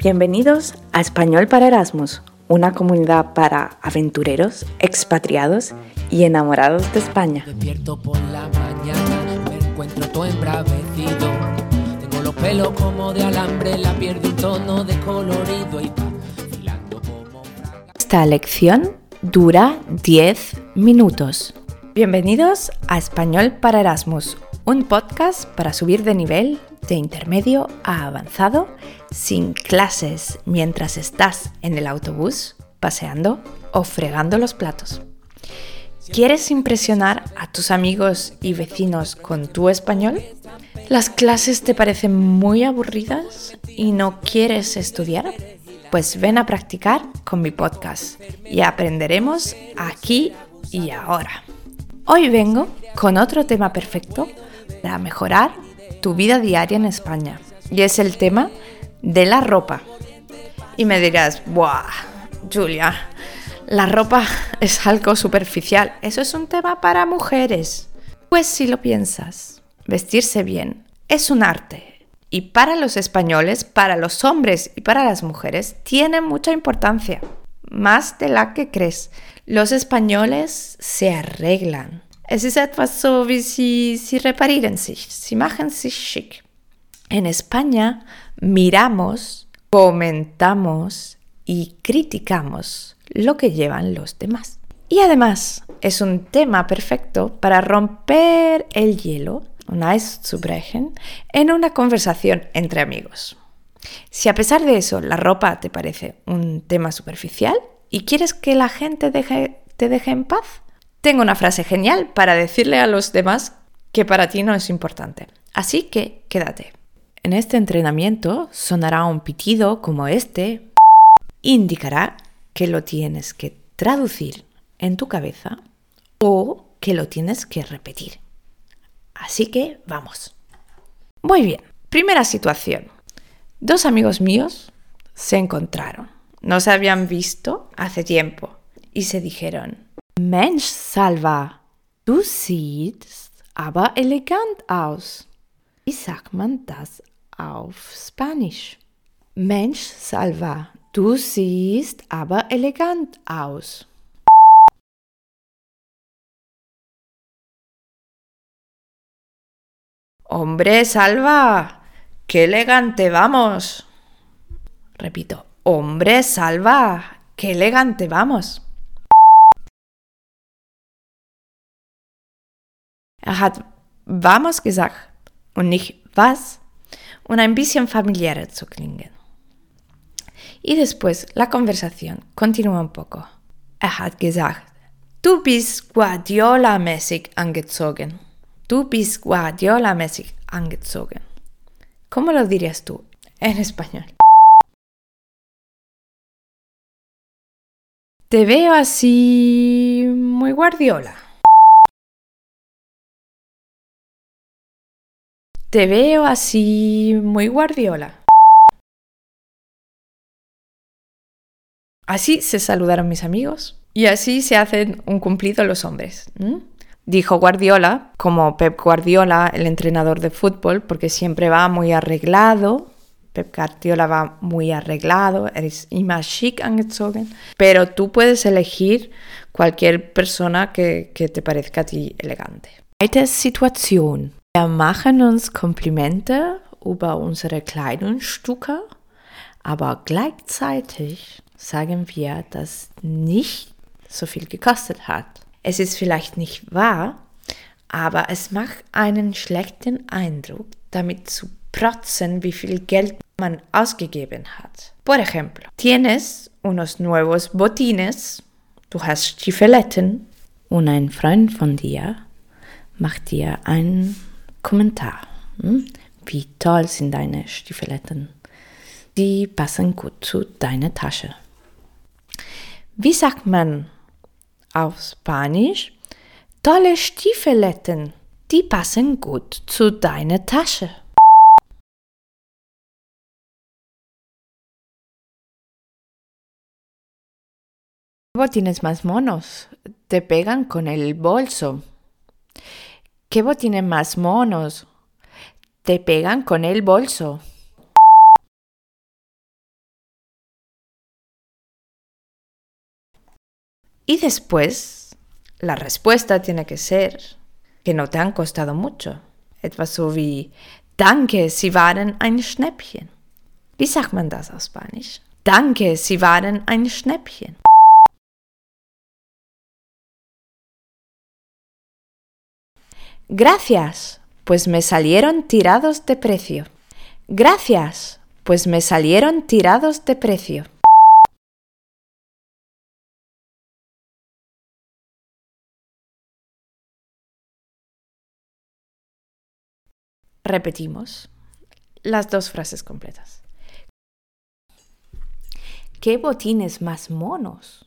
Bienvenidos a Español para Erasmus, una comunidad para aventureros, expatriados y enamorados de España. Despierto por la mañana, me encuentro todo embravecido. Tengo los pelos como de alambre, la piel de un tono de colorido y va filando como fraga. Esta lección dura 10 minutos. Bienvenidos a Español para Erasmus, un podcast para subir de nivel de intermedio a avanzado sin clases mientras estás en el autobús, paseando o fregando los platos. ¿Quieres impresionar a tus amigos y vecinos con tu español? ¿Las clases te parecen muy aburridas y no quieres estudiar? Pues ven a practicar con mi podcast y aprenderemos aquí y ahora. Hoy vengo con otro tema perfecto para mejorar tu vida diaria en España y es el tema de la ropa. Y me dirás, ¡buah! Julia, la ropa es algo superficial. Eso es un tema para mujeres. Pues si lo piensas, vestirse bien es un arte. Y para los españoles, para los hombres y para las mujeres, tiene mucha importancia. Más de la que crees. Los españoles se arreglan. Es ist etwas so, wie sie, sie reparieren sich. Sie machen sich schick. En España miramos, comentamos y criticamos lo que llevan los demás. Y además es un tema perfecto para romper el hielo, un Eisbrechen, en una conversación entre amigos. Si a pesar de eso la ropa te parece un tema superficial y quieres que la gente te deje en paz, tengo una frase genial para decirle a los demás que para ti no es importante. Así que quédate. En este entrenamiento sonará un pitido como este. Indicará que lo tienes que traducir en tu cabeza o que lo tienes que repetir. Así que vamos. Muy bien. Primera situación. Dos amigos míos se encontraron. No se habían visto hace tiempo y se dijeron, Mensch, Salva, du siehst aber elegant aus. Wie sagt man das auf Spanisch? Mensch, Salva, du siehst aber elegant aus. Hombre, Salva, qué elegante vamos. Repito, hombre, Salva, qué elegante vamos. Er hat vamos gesagt und nicht was, um ein bisschen familiarer zu klingen. Y después la conversación continúa un poco. Er hat gesagt, du bist Guardiola-mäßig angezogen. Du bist Guardiola-mäßig angezogen. ¿Cómo lo dirías tú en español? Te veo así muy Guardiola. Te veo así muy Guardiola. Así se saludaron mis amigos y así se hacen un cumplido los hombres. Dijo Guardiola, como Pep Guardiola, el entrenador de fútbol, porque siempre va muy arreglado. Pep Guardiola va muy arreglado, eres immer schick angezogen. Pero tú puedes elegir cualquier persona que, que te parezca a ti elegante. Zweite Situation. Wir machen uns Komplimente über unsere Kleidungsstücke, aber gleichzeitig sagen wir, dass nicht so viel gekostet hat. Es ist vielleicht nicht wahr, aber es macht einen schlechten Eindruck, damit zu protzen, wie viel Geld man ausgegeben hat. Por ejemplo, tienes unos nuevos botines, du hast Stiefeletten und ein Freund von dir macht dir einen Kommentar. Hm? Wie toll sind deine Stiefeletten. Die passen gut zu deiner Tasche. Wie sagt man auf Spanisch? Tolle Stiefeletten. Die passen gut zu deiner Tasche. ¿Qué botines más monos? Te pegan con el bolso. ¿Qué botines más monos? Te pegan con el bolso. Y después, la respuesta tiene que ser que no te han costado mucho. Etwas so wie Danke, Sie waren ein Schnäppchen. Wie sagt man das auf Spanisch? Danke, Sie waren ein Schnäppchen. Gracias, pues me salieron tirados de precio. Gracias, pues me salieron tirados de precio. Repetimos las dos frases completas. ¿Qué botines más monos?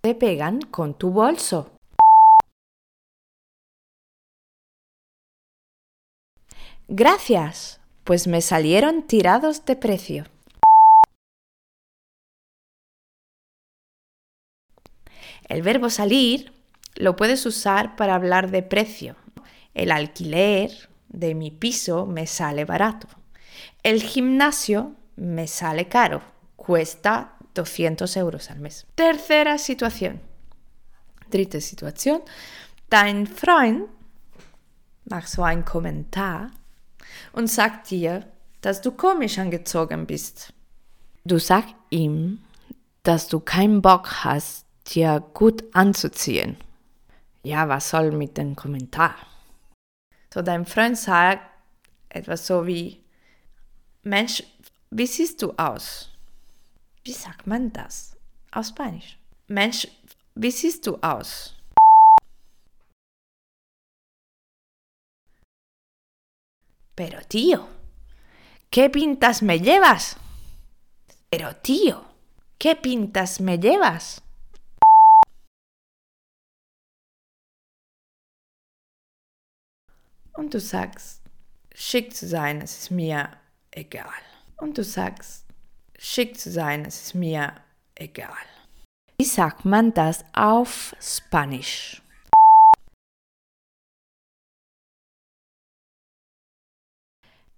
Te pegan con tu bolso. Gracias, pues me salieron tirados de precio. El verbo salir lo puedes usar para hablar de precio. El alquiler de mi piso me sale barato. El gimnasio me sale caro. Cuesta 200 euros al mes. Tercera situación. Dritte Situation. Dein Freund ein Kommentar und sagt dir, dass du komisch angezogen bist. Du sagst ihm, dass du keinen Bock hast, dir gut anzuziehen. Ja, was soll mit dem Kommentar? So, dein Freund sagt etwas so wie, Mensch, wie siehst du aus? Wie sagt man das auf Spanisch? Mensch, wie siehst du aus? Pero tío, ¿qué pintas me llevas? Pero tío, ¿qué pintas me llevas? Und du sagst, schick zu sein, es ist mir egal. Und du sagst, schick zu sein, es ist mir egal. Wie sagt man das auf Spanisch?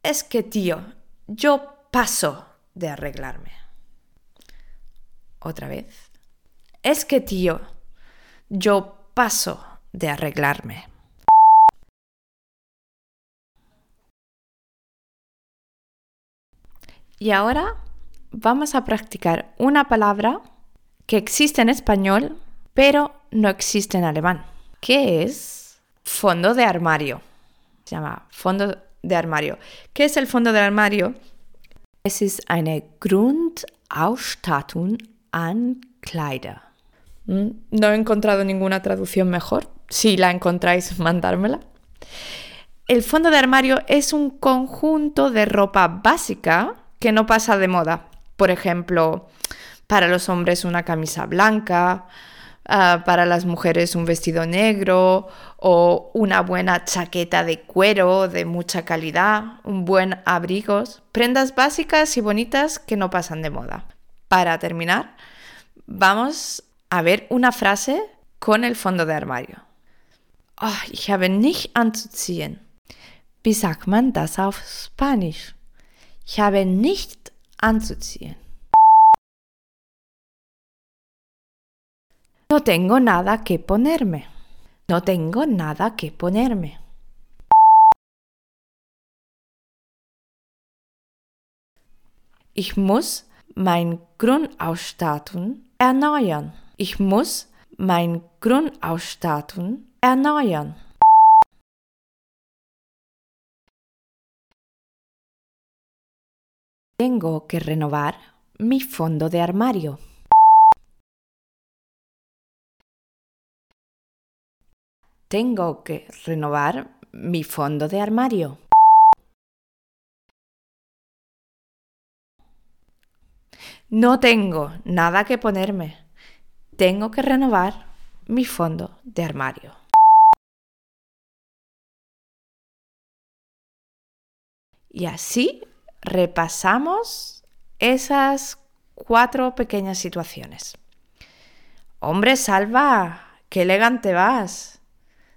Es que, tío, yo paso de arreglarme. Otra vez. Es que, tío, yo paso de arreglarme. Y ahora vamos a practicar una palabra que existe en español, pero no existe en alemán, que es fondo de armario. Se llama fondo de armario. ¿Qué es el fondo de armario? Es ist eine Grundausstattung an Kleider. Mm, no he encontrado ninguna traducción mejor. Si la encontráis, mandármela. El fondo de armario es un conjunto de ropa básica que no pasa de moda. Por ejemplo, para los hombres una camisa blanca, ah, para las mujeres un vestido negro o una buena chaqueta de cuero de mucha calidad, un buen abrigo, prendas básicas y bonitas que no pasan de moda. Para terminar, vamos a ver una frase con el fondo de armario. Oh, ich habe nicht anzuziehen. Wie sagt man das auf Spanisch? Ich habe nicht anzuziehen. No tengo nada que ponerme. No tengo nada que ponerme. Ich muss mein Grundausstattung erneuern. Ich muss mein Grundausstattung erneuern. Tengo que renovar mi fondo de armario. Tengo que renovar mi fondo de armario. No tengo nada que ponerme. Tengo que renovar mi fondo de armario. Y así repasamos esas cuatro pequeñas situaciones. Hombre, Salva, qué elegante vas.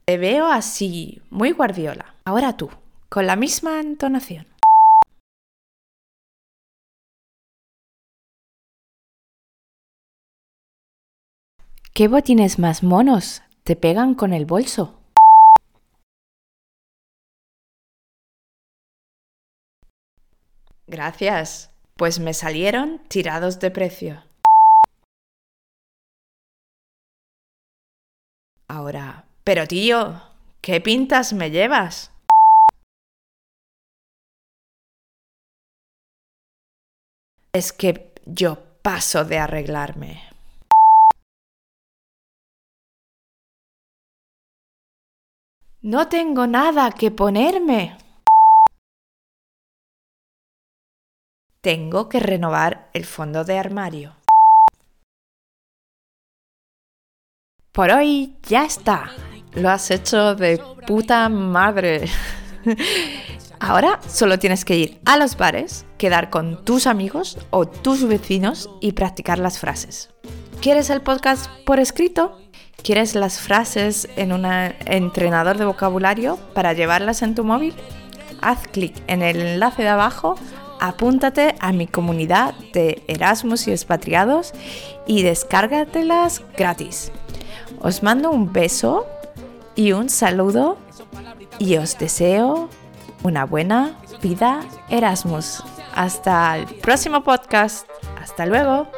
Te veo así, muy guardiola. Ahora tú, con la misma entonación. ¿Qué botines más monos? Te pegan con el bolso. Gracias, pues me salieron tirados de precio. Ahora, pero tío, ¿qué pintas me llevas? Es que yo paso de arreglarme. No tengo nada que ponerme. Tengo que renovar el fondo de armario. Por hoy ya está. Lo has hecho de puta madre. Ahora solo tienes que ir a los bares, quedar con tus amigos o tus vecinos y practicar las frases. ¿Quieres el podcast por escrito? ¿Quieres las frases en un entrenador de vocabulario para llevarlas en tu móvil? Haz clic en el enlace de abajo, apúntate a mi comunidad de Erasmus y expatriados y descárgatelas gratis. Os mando un beso y un saludo y os deseo una buena vida Erasmus. Hasta el próximo podcast. Hasta luego.